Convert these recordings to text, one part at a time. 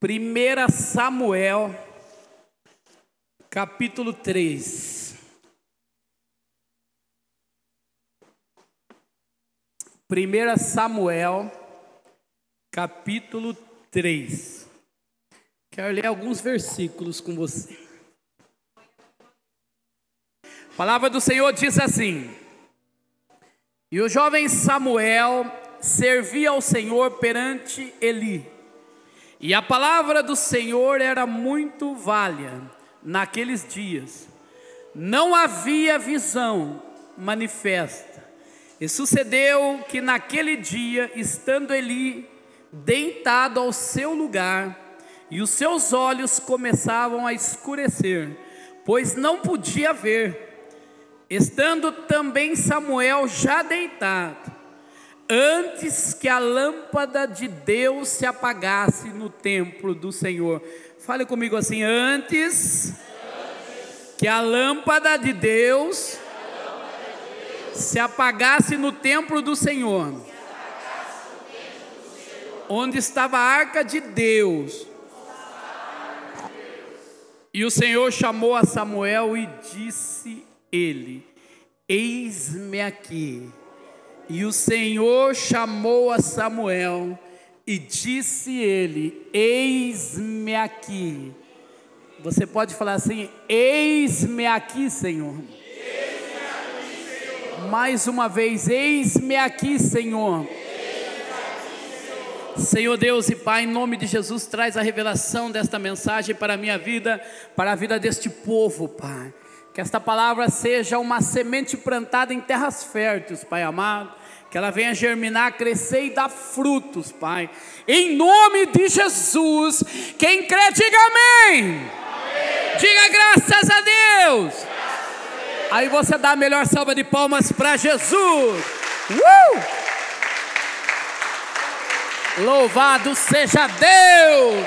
1 Samuel, capítulo 3. 1 Samuel, capítulo 3. Quero ler alguns versículos com você. A palavra do Senhor diz assim: E o jovem Samuel servia ao Senhor perante Eli. E a palavra do Senhor era muito válida naqueles dias. Não havia visão manifesta e sucedeu que naquele dia, estando Eli deitado ao seu lugar, e os seus olhos começavam a escurecer, pois não podia ver, estando também Samuel já deitado, antes que a lâmpada de Deus se apagasse no templo do Senhor. Fale comigo assim: antes, antes. que a lâmpada de Deus se apagasse no templo do Senhor, onde estava a arca de Deus. E o Senhor chamou a Samuel e disse ele: Eis-me aqui. E o Senhor chamou a Samuel e disse ele: Eis-me aqui. Você pode falar assim: Eis-me aqui, Senhor. Mais uma vez, eis-me aqui, Senhor. Senhor Deus e Pai, em nome de Jesus, traz a revelação desta mensagem para a minha vida, para a vida deste povo, Pai. Que esta palavra seja uma semente plantada em terras férteis, Pai amado. Que ela venha germinar, crescer e dar frutos, Pai. Em nome de Jesus. Quem crê, diga amém. amém. Diga graças a Deus. Aí você dá a melhor salva de palmas para Jesus. Uh! Louvado seja Deus!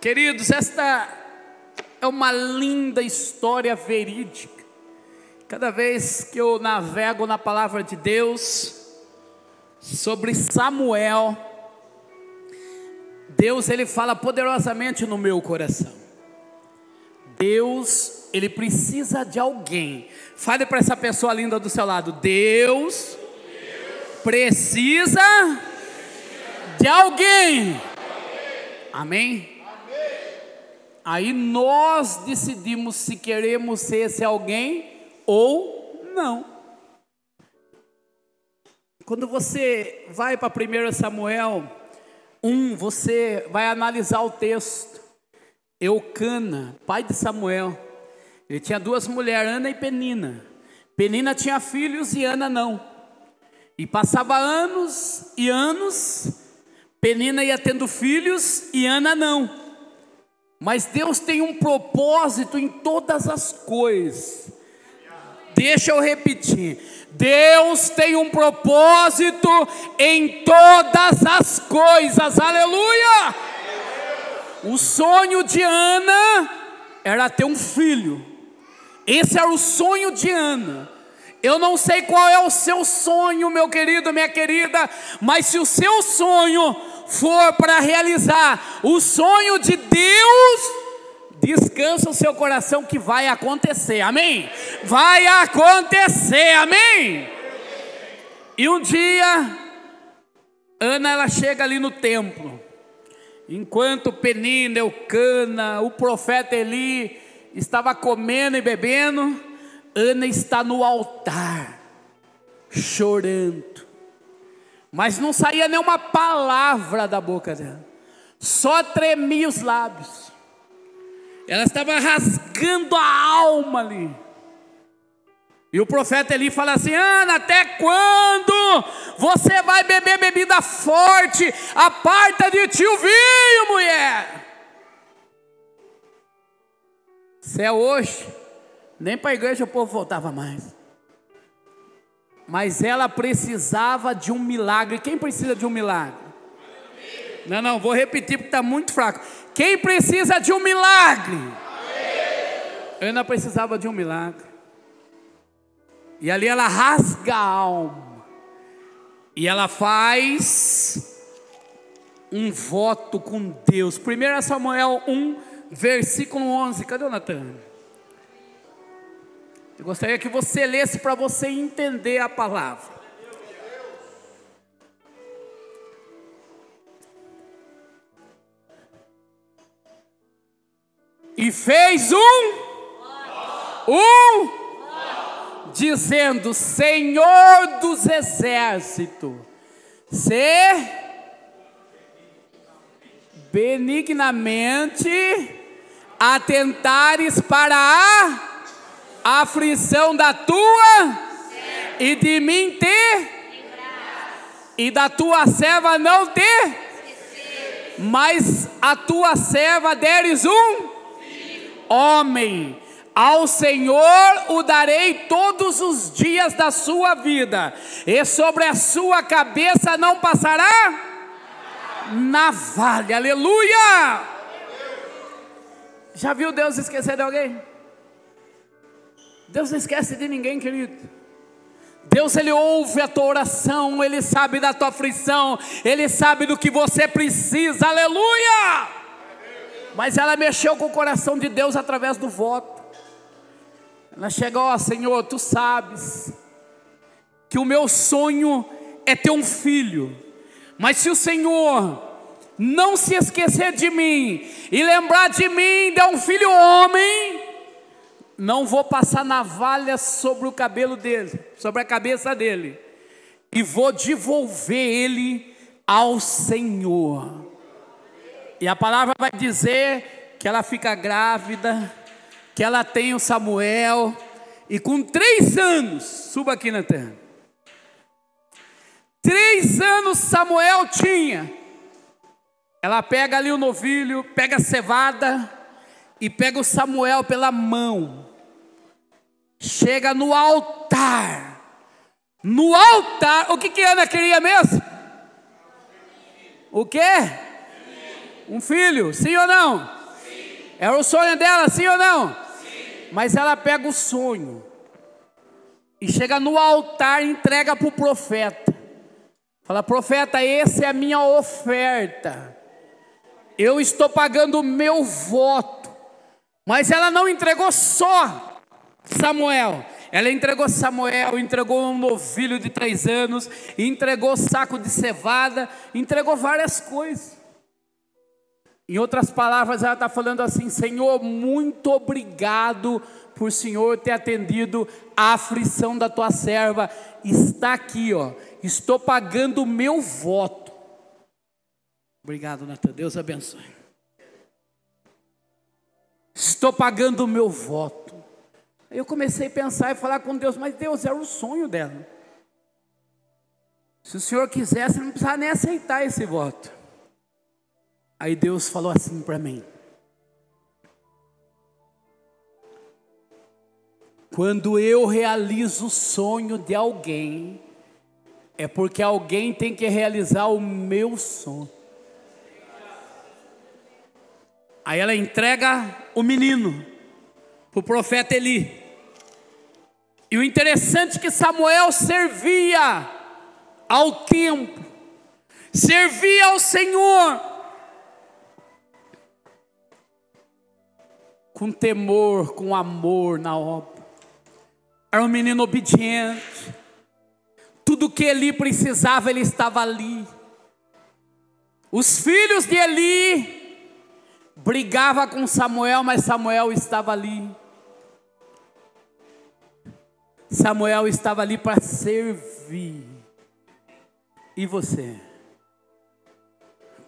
Queridos, esta é uma linda história verídica. Cada vez que eu navego na palavra de Deus sobre Samuel, Deus ele fala poderosamente no meu coração. Deus ele precisa de alguém. Fale para essa pessoa linda do seu lado: Deus, precisa de alguém. Amém? Aí nós decidimos se queremos ser esse alguém ou não. Quando você vai para 1 Samuel 1, você vai analisar o texto. Eucana, pai de Samuel, ele tinha duas mulheres, Ana e Penina. Penina tinha filhos e Ana não. E passava anos e anos, Penina ia tendo filhos e Ana não. Mas Deus tem um propósito em todas as coisas. Deixa eu repetir. Deus tem um propósito em todas as coisas. Aleluia! O sonho de Ana era ter um filho. Esse era o sonho de Ana. Eu não sei qual é o seu sonho, meu querido, minha querida, mas se o seu sonho for para realizar o sonho de Deus, descansa o seu coração que vai acontecer, amém? Vai acontecer, amém? E um dia, Ana ela chega ali no templo, enquanto Penina, Eucana, o profeta Eli estava comendo e bebendo, Ana está no altar, chorando, mas não saía nenhuma palavra da boca dela, só tremia os lábios, ela estava rasgando a alma ali. E o profeta Eli fala assim: Ana, até quando você vai beber bebida forte? Aparta de ti o vinho, mulher. Se é hoje, nem para a igreja o povo voltava mais. Mas ela precisava de um milagre. Quem precisa de um milagre? Não, não, vou repetir porque está muito fraco. Quem precisa de um milagre? Ana precisava de um milagre. E ali ela rasga a alma. E ela faz um voto com Deus. 1 Samuel 1, versículo 11. Cadê o Natan? Eu gostaria que você lesse para você entender a palavra. E fez um, um, dizendo: Senhor dos exércitos, se benignamente atentares para a aflição da tua e de mim te e da tua serva não te mas a tua serva deres um homem ao Senhor o darei todos os dias da sua vida, e sobre a sua cabeça não passará navalha. Aleluia! Já viu Deus esquecer de alguém? Deus não esquece de ninguém, querido. Deus ele ouve a tua oração, ele sabe da tua aflição, ele sabe do que você precisa. Aleluia! Mas ela mexeu com o coração de Deus através do voto. Ela chegou, ó Senhor, tu sabes que o meu sonho é ter um filho, mas se o Senhor não se esquecer de mim e lembrar de mim, de um filho homem, não vou passar navalha sobre o cabelo dele, sobre a cabeça dele, e vou devolver ele ao Senhor. E a palavra vai dizer que ela fica grávida que ela tem o Samuel, e com três anos, suba aqui na terra. Três anos Samuel tinha. Ela pega ali o novilho, pega a cevada e pega o Samuel pela mão. Chega no altar. No altar, o que que Ana queria mesmo? O quê? Um filho, sim ou não? Sim. Era o sonho dela, sim ou não? Mas ela pega o sonho e chega no altar e entrega para o profeta. Fala, profeta, essa é a minha oferta. Eu estou pagando o meu voto. Mas ela não entregou só Samuel. Ela entregou Samuel, entregou um novilho de três anos, entregou saco de cevada, entregou várias coisas. Em outras palavras, ela está falando assim: Senhor, muito obrigado por Senhor ter atendido a aflição da tua serva. Está aqui, ó. Estou pagando o meu voto. Obrigado, Natan. Deus abençoe. Estou pagando o meu voto. Aí eu comecei a pensar e falar com Deus, mas Deus era o sonho dela. Se o Senhor quisesse, não precisava nem aceitar esse voto. Aí Deus falou assim para mim: Quando eu realizo o sonho de alguém, é porque alguém tem que realizar o meu sonho. Aí ela entrega o menino para o profeta Eli. E o interessante é que Samuel servia ao tempo, servia ao Senhor com temor, com amor na obra. Era um menino obediente. Tudo que Eli precisava, ele estava ali. Os filhos de Eli brigava com Samuel, mas Samuel estava ali. Samuel estava ali para servir. E você?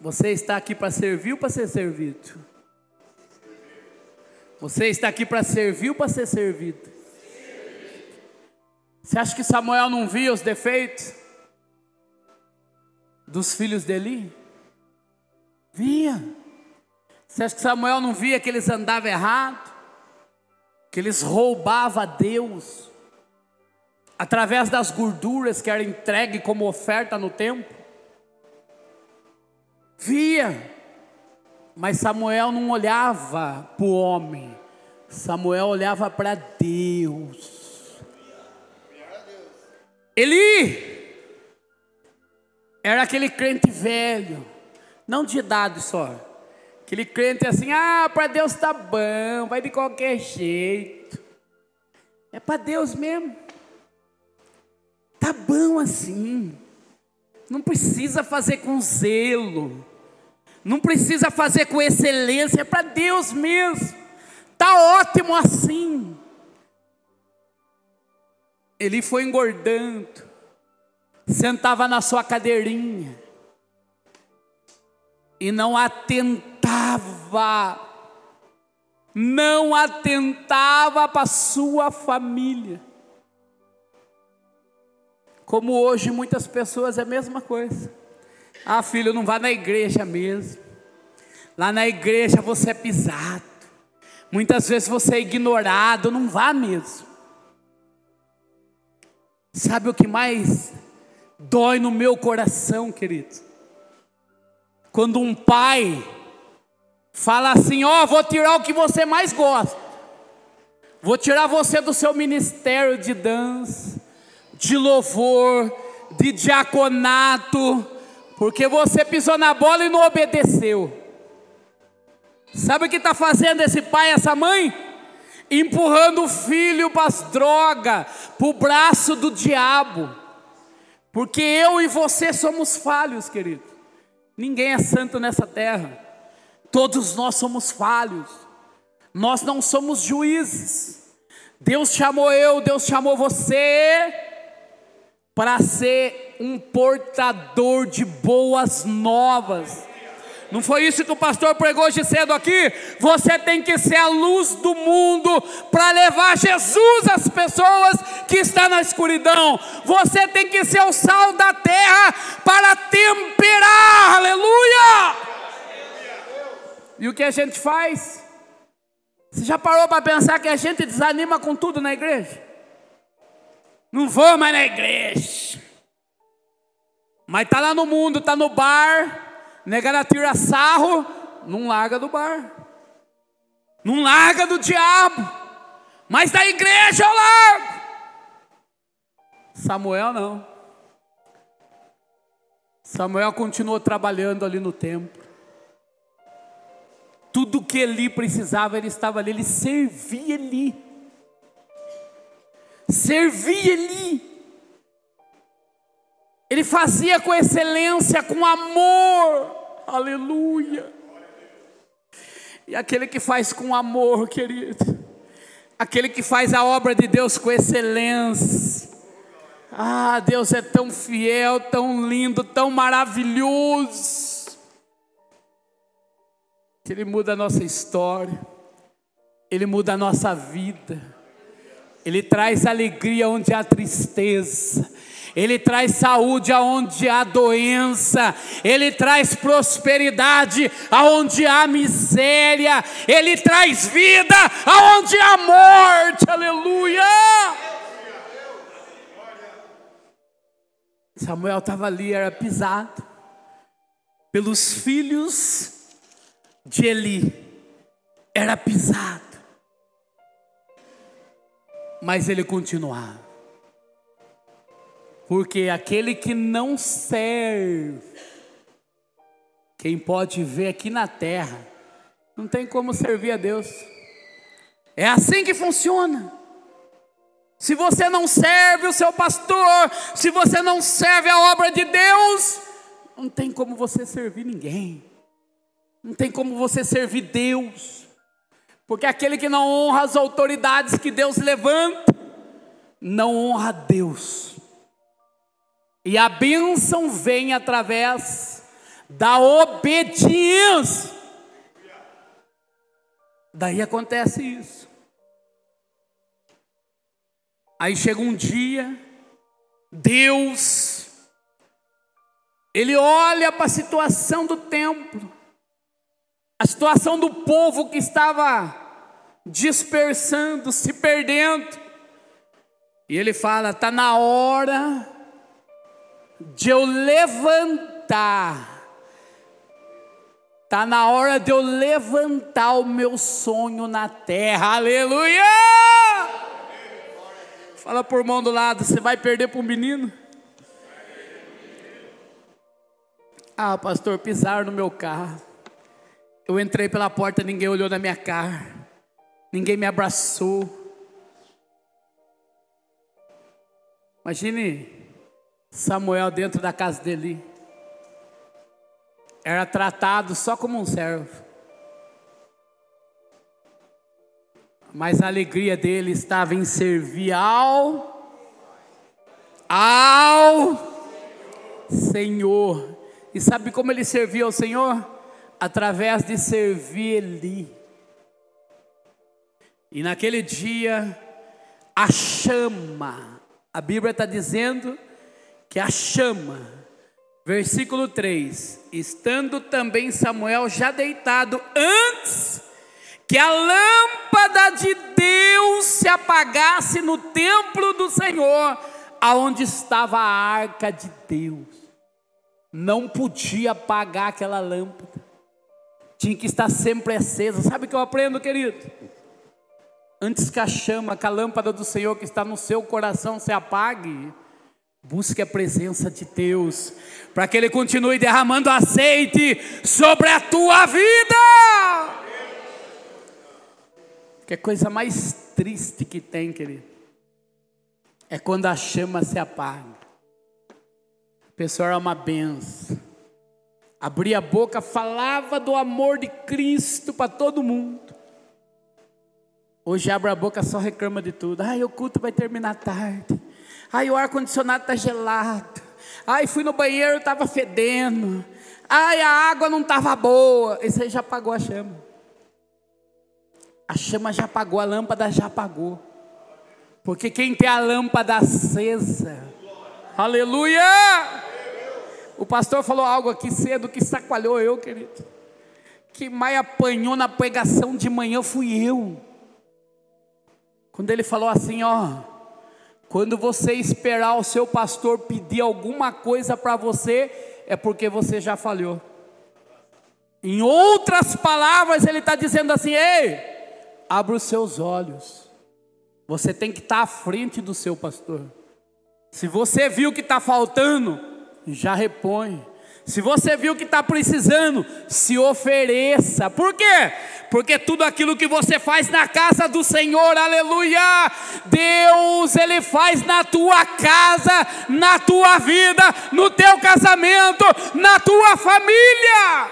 Você está aqui para servir ou para ser servido? Você está aqui para servir ou para ser servido? Você acha que Samuel não via os defeitos dos filhos dele? Via. Você acha que Samuel não via que eles andavam errado? Que eles roubavam a Deus através das gorduras que eram entregue como oferta no templo? Via. Mas Samuel não olhava para o homem, Samuel olhava para Deus. Eli era aquele crente velho, Não de idade só. Aquele crente assim, ah, para Deus tá bom, vai de qualquer jeito. É para Deus mesmo. Tá bom assim. Não precisa fazer com zelo. Não precisa fazer com excelência, é para Deus mesmo. Tá ótimo assim. Ele foi engordando, sentava na sua cadeirinha e não atentava, não atentava para sua família. Como hoje muitas pessoas é a mesma coisa. Ah, filho, não vá na igreja mesmo. Lá na igreja você é pisado. Muitas vezes você é ignorado, não vá mesmo. Sabe o que mais dói no meu coração, querido? Quando um pai fala assim: Ó, oh, vou tirar o que você mais gosta, vou tirar você do seu ministério de dança, de louvor, de diaconato, porque você pisou na bola e não obedeceu. Sabe o que está fazendo esse pai, essa mãe? empurrando o filho para as drogas, para o braço do diabo, porque eu e você somos falhos, querido. Ninguém é santo nessa terra, todos nós somos falhos, nós não somos juízes. Deus chamou eu, Deus chamou você para ser um portador de boas novas. Não foi isso que o pastor pregou hoje cedo aqui? Você tem que ser a luz do mundo para levar Jesus às pessoas que estão na escuridão. Você tem que ser o sal da terra para temperar. Aleluia! E o que a gente faz? Você já parou para pensar que a gente desanima com tudo na igreja? Não vou mais na igreja. Mas está lá no mundo, está no bar, negada tira sarro, não larga do bar, não larga do diabo, mas da igreja eu largo. Samuel não. Samuel continuou trabalhando ali no templo. Tudo que ele precisava, ele estava ali, ele servia ali. Servia ali. Ele fazia com excelência, com amor. Aleluia. E aquele que faz com amor, querido. Aquele que faz a obra de Deus com excelência. Ah, Deus é tão fiel, tão lindo, tão maravilhoso. Que Ele muda a nossa história. Ele muda a nossa vida. Ele traz alegria onde há tristeza. Ele traz saúde aonde há doença, Ele traz prosperidade aonde há miséria, Ele traz vida aonde há morte, aleluia. Samuel estava ali, era pisado pelos filhos de Eli, era pisado, mas ele continuava. Porque aquele que não serve, quem pode ver aqui na terra, não tem como servir a Deus. É assim que funciona. Se você não serve o seu pastor, se você não serve a obra de Deus, não tem como você servir ninguém. Não tem como você servir Deus. Porque aquele que não honra as autoridades que Deus levanta, não honra Deus. E a bênção vem através da obediência. Daí acontece isso. Aí chega um dia, Deus, Ele olha para a situação do templo, a situação do povo que estava dispersando, se perdendo, e Ele fala: está na hora de eu levantar. Está na hora de eu levantar o meu sonho na terra, aleluia! Fala por mão do lado, você vai perder para o menino? Ah, pastor, pisaram no meu carro. Eu entrei pela porta, ninguém olhou na minha cara, ninguém me abraçou. Imagine Samuel dentro da casa dele, era tratado só como um servo, mas a alegria dele estava em servir ao, ao Senhor. E sabe como ele servia ao Senhor? Através de servir Ele. E naquele dia, a chama, a Bíblia está dizendo que a chama, versículo 3: estando também Samuel já deitado, antes que a lâmpada de Deus se apagasse no templo do Senhor, aonde estava a arca de Deus não podia apagar aquela lâmpada, tinha que estar sempre acesa. Sabe o que eu aprendo, querido? Antes que a chama, que a lâmpada do Senhor que está no seu coração se apague, busque a presença de Deus, para que Ele continue derramando azeite sobre a tua vida. Que é coisa mais triste que tem, querido, é quando a chama se apaga pessoal era uma benção. Abria a boca, falava do amor de Cristo para todo mundo. Hoje abre a boca, só reclama de tudo. Ai, o culto vai terminar tarde. Ai, o ar-condicionado está gelado. Ai, fui no banheiro, estava fedendo. Ai, a água não estava boa. Esse aí já apagou a chama. A chama já apagou, a lâmpada já apagou. Porque quem tem a lâmpada acesa, aleluia! O pastor falou algo aqui cedo que sacoalhou eu, querido. Que mais apanhou na pregação de manhã fui eu. Quando ele falou assim, ó, quando você esperar o seu pastor pedir alguma coisa para você, é porque você já falhou. Em outras palavras, ele está dizendo assim: ei, abra os seus olhos. Você tem que estar tá à frente do seu pastor. Se você viu que está faltando, já repõe. Se você viu que está precisando, se ofereça. Por quê? Porque tudo aquilo que você faz na casa do Senhor, aleluia, Deus, Ele faz na tua casa, na tua vida, no teu casamento, na tua família.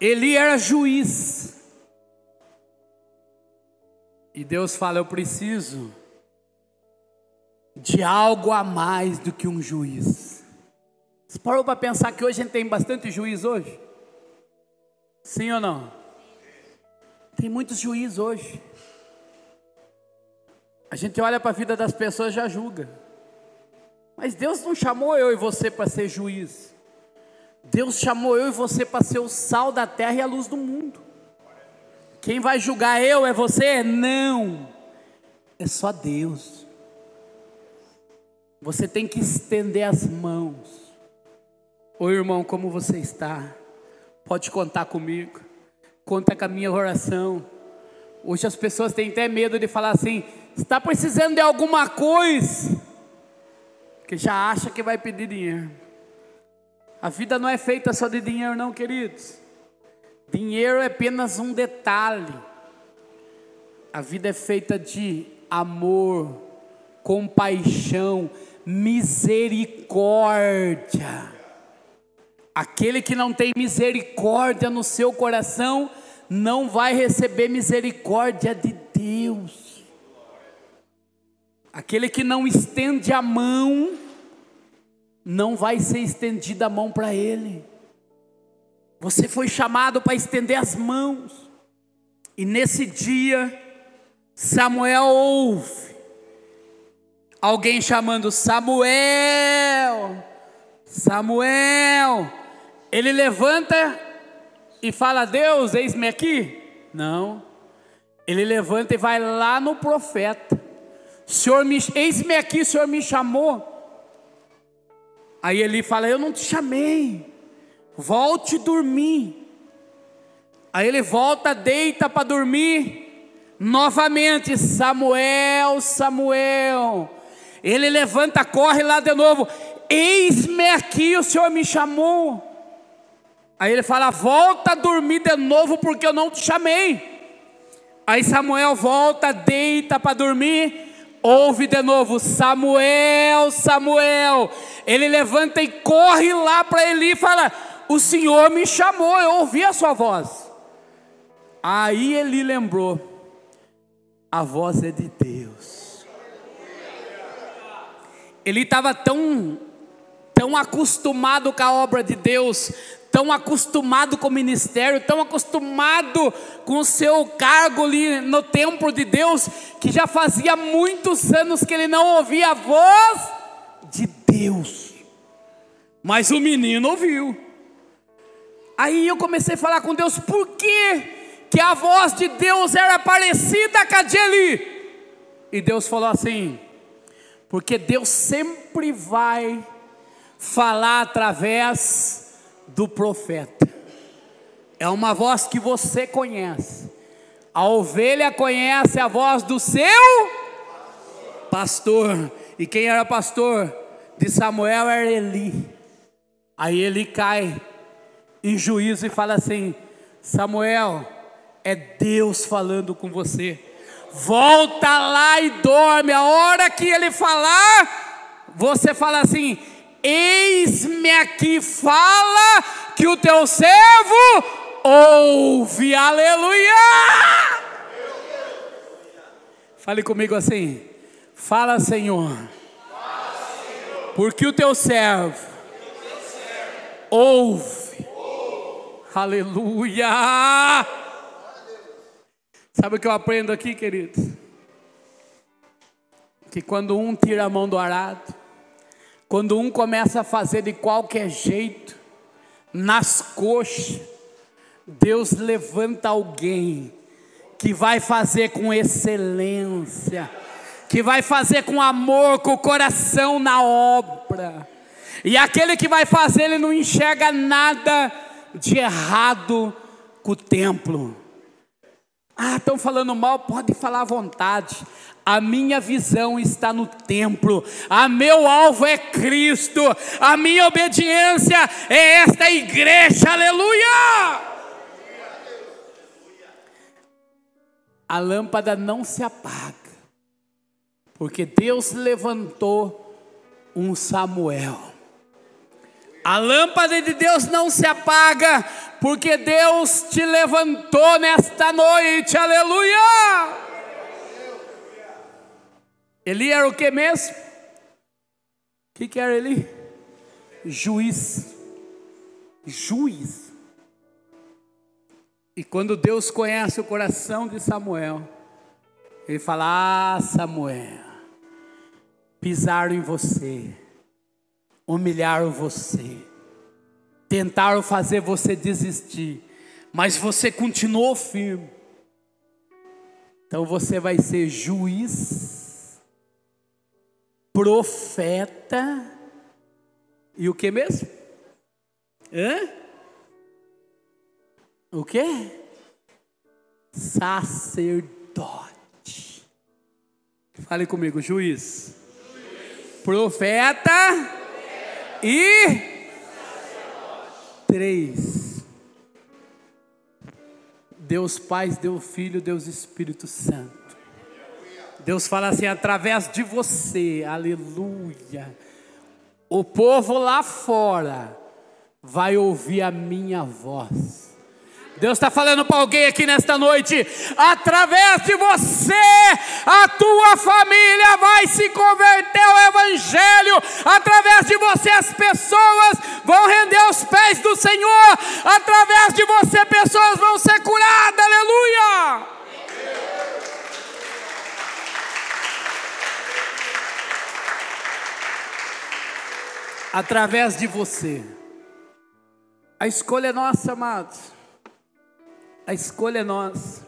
Ele era juiz. Deus fala: Eu preciso de algo a mais do que um juiz. Você parou para pensar que hoje a gente tem bastante juiz hoje? Sim ou não? Tem muitos juízes hoje. A gente olha para a vida das pessoas e já julga. Mas Deus não chamou eu e você para ser juiz. Deus chamou eu e você para ser o sal da terra e a luz do mundo. Quem vai julgar eu é você? Não, é só Deus. Você tem que estender as mãos. Oi, irmão, como você está? Pode contar comigo. Conta com a minha oração. Hoje as pessoas têm até medo de falar assim: está precisando de alguma coisa, que já acha que vai pedir dinheiro. A vida não é feita só de dinheiro, não, queridos. Dinheiro é apenas um detalhe. A vida é feita de amor, compaixão, misericórdia. Aquele que não tem misericórdia no seu coração, não vai receber misericórdia de Deus. Aquele que não estende a mão, não vai ser estendida a mão para ele. Você foi chamado para estender as mãos. E nesse dia, Samuel ouve alguém chamando Samuel. Samuel. Ele levanta e fala: Deus, eis-me aqui. Não. Ele levanta e vai lá no profeta. Senhor, me, eis-me aqui, o Senhor me chamou. Aí ele fala: Eu não te chamei volte dormir. Aí ele volta, deita para dormir. Novamente, Samuel, Samuel. Ele levanta, corre lá de novo. Eis-me aqui, o Senhor me chamou. Aí ele fala: Volta a dormir de novo, porque eu não te chamei. Aí Samuel volta, deita para dormir. Ouve de novo, Samuel, Samuel. Ele levanta e corre lá para Eli e fala: O Senhor me chamou, eu ouvi a sua voz. Aí Eli lembrou: A voz é de Deus. Ele estava tão, tão acostumado com a obra de Deus, tão acostumado com o ministério, tão acostumado com o seu cargo ali no templo de Deus, que já fazia muitos anos que ele não ouvia a voz de Deus. Mas o menino ouviu. Aí eu comecei a falar com Deus, por que, que a voz de Deus era parecida com a de Eli? E Deus falou assim: porque Deus sempre vai falar através do profeta. É uma voz que você conhece. A ovelha conhece a voz do seu pastor. E quem era pastor de Samuel era Eli. Aí ele cai em juízo e fala assim: Samuel, é Deus falando com você. Volta lá e dorme. A hora que ele falar, você fala assim: Eis-me aqui, fala que o teu servo ouve, aleluia. Fale comigo assim, fala Senhor, porque o teu servo ouve, aleluia. Sabe o que eu aprendo aqui, queridos? Que quando um tira a mão do arado, quando um começa a fazer de qualquer jeito, nas coxas, Deus levanta alguém que vai fazer com excelência, que vai fazer com amor, com o coração na obra. E aquele que vai fazer, ele não enxerga nada de errado com o templo. Ah, estão falando mal, pode falar à vontade. A minha visão está no templo, a meu alvo é Cristo, a minha obediência é esta igreja, aleluia! A lâmpada não se apaga, porque Deus levantou um Samuel. A lâmpada de Deus não se apaga, porque Deus te levantou nesta noite, aleluia! Eli era o que mesmo? O que, que era Eli? Juiz. Juiz. E quando Deus conhece o coração de Samuel, ele fala: Ah, Samuel, pisaram em você, humilharam você, tentaram fazer você desistir, mas você continuou firme. Então você vai ser juiz profeta e o que mesmo? Hã? O que? Sacerdote. Fale comigo, juiz. juiz. Profeta, Profeta e três. Deus Pai, Deus Filho, Deus Espírito Santo. Deus fala assim, através de você, aleluia. O povo lá fora vai ouvir a minha voz. Deus está falando para alguém aqui nesta noite, através de você, a tua família vai se converter ao Evangelho, através de você, as pessoas vão render aos pés do Senhor, através de você, pessoas vão ser curadas, aleluia. através de você. A escolha é nossa, amados. A escolha é nossa.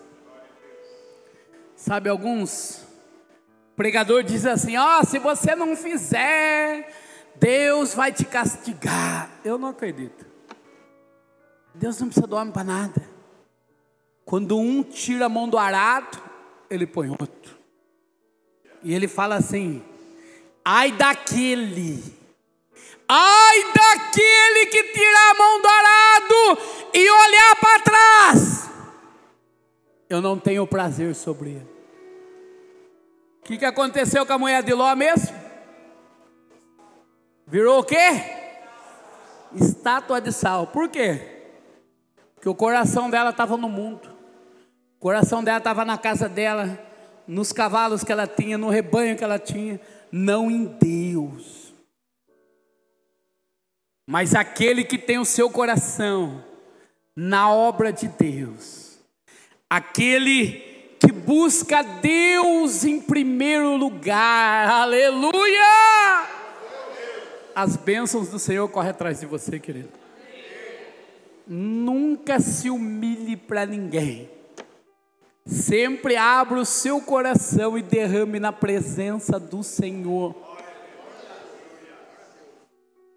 Sabe, alguns pregador diz assim: ó, oh, se você não fizer, Deus vai te castigar. Eu não acredito. Deus não precisa do homem para nada. Quando um tira a mão do arado, ele põe outro. E ele fala assim: ai daquele, ai daquele que tirar a mão do arado e olhar para trás. Eu não tenho prazer sobre ele. O que, que aconteceu com a mulher de Ló mesmo? Virou o quê? Estátua de sal. Por quê? Porque o coração dela estava no mundo. O coração dela estava na casa dela, nos cavalos que ela tinha, no rebanho que ela tinha, não em Deus. Mas aquele que tem o seu coração na obra de Deus, aquele que busca Deus em primeiro lugar, aleluia! As bênçãos do Senhor correm atrás de você, querido. Nunca se humilhe para ninguém. Sempre abra o seu coração e derrame na presença do Senhor.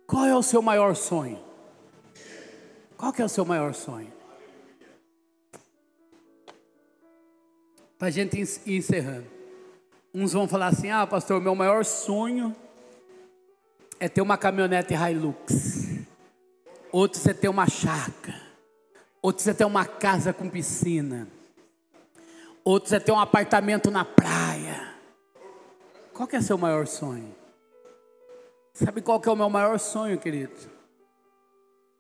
Qual é o seu maior sonho? Qual é o seu maior sonho? Para a gente ir encerrando. Uns vão falar assim: ah, pastor, meu maior sonho é ter uma caminhonete Hilux. Outros é ter uma chácara. Outros é ter uma casa com piscina. Outros é ter um apartamento na praia. Qual que é seu maior sonho? Sabe qual que é o meu maior sonho, querido?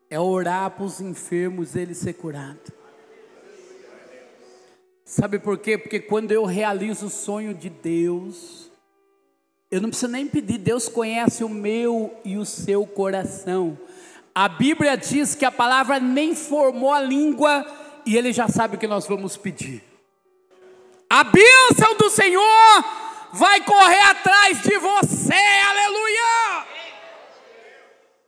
É orar para os enfermos eles ser curados. Sabe por quê? Porque quando eu realizo o sonho de Deus, eu não preciso nem pedir, Deus conhece o meu e o seu coração. A Bíblia diz que a palavra nem formou a língua e ele já sabe o que nós vamos pedir. A bênção do Senhor vai correr atrás de você.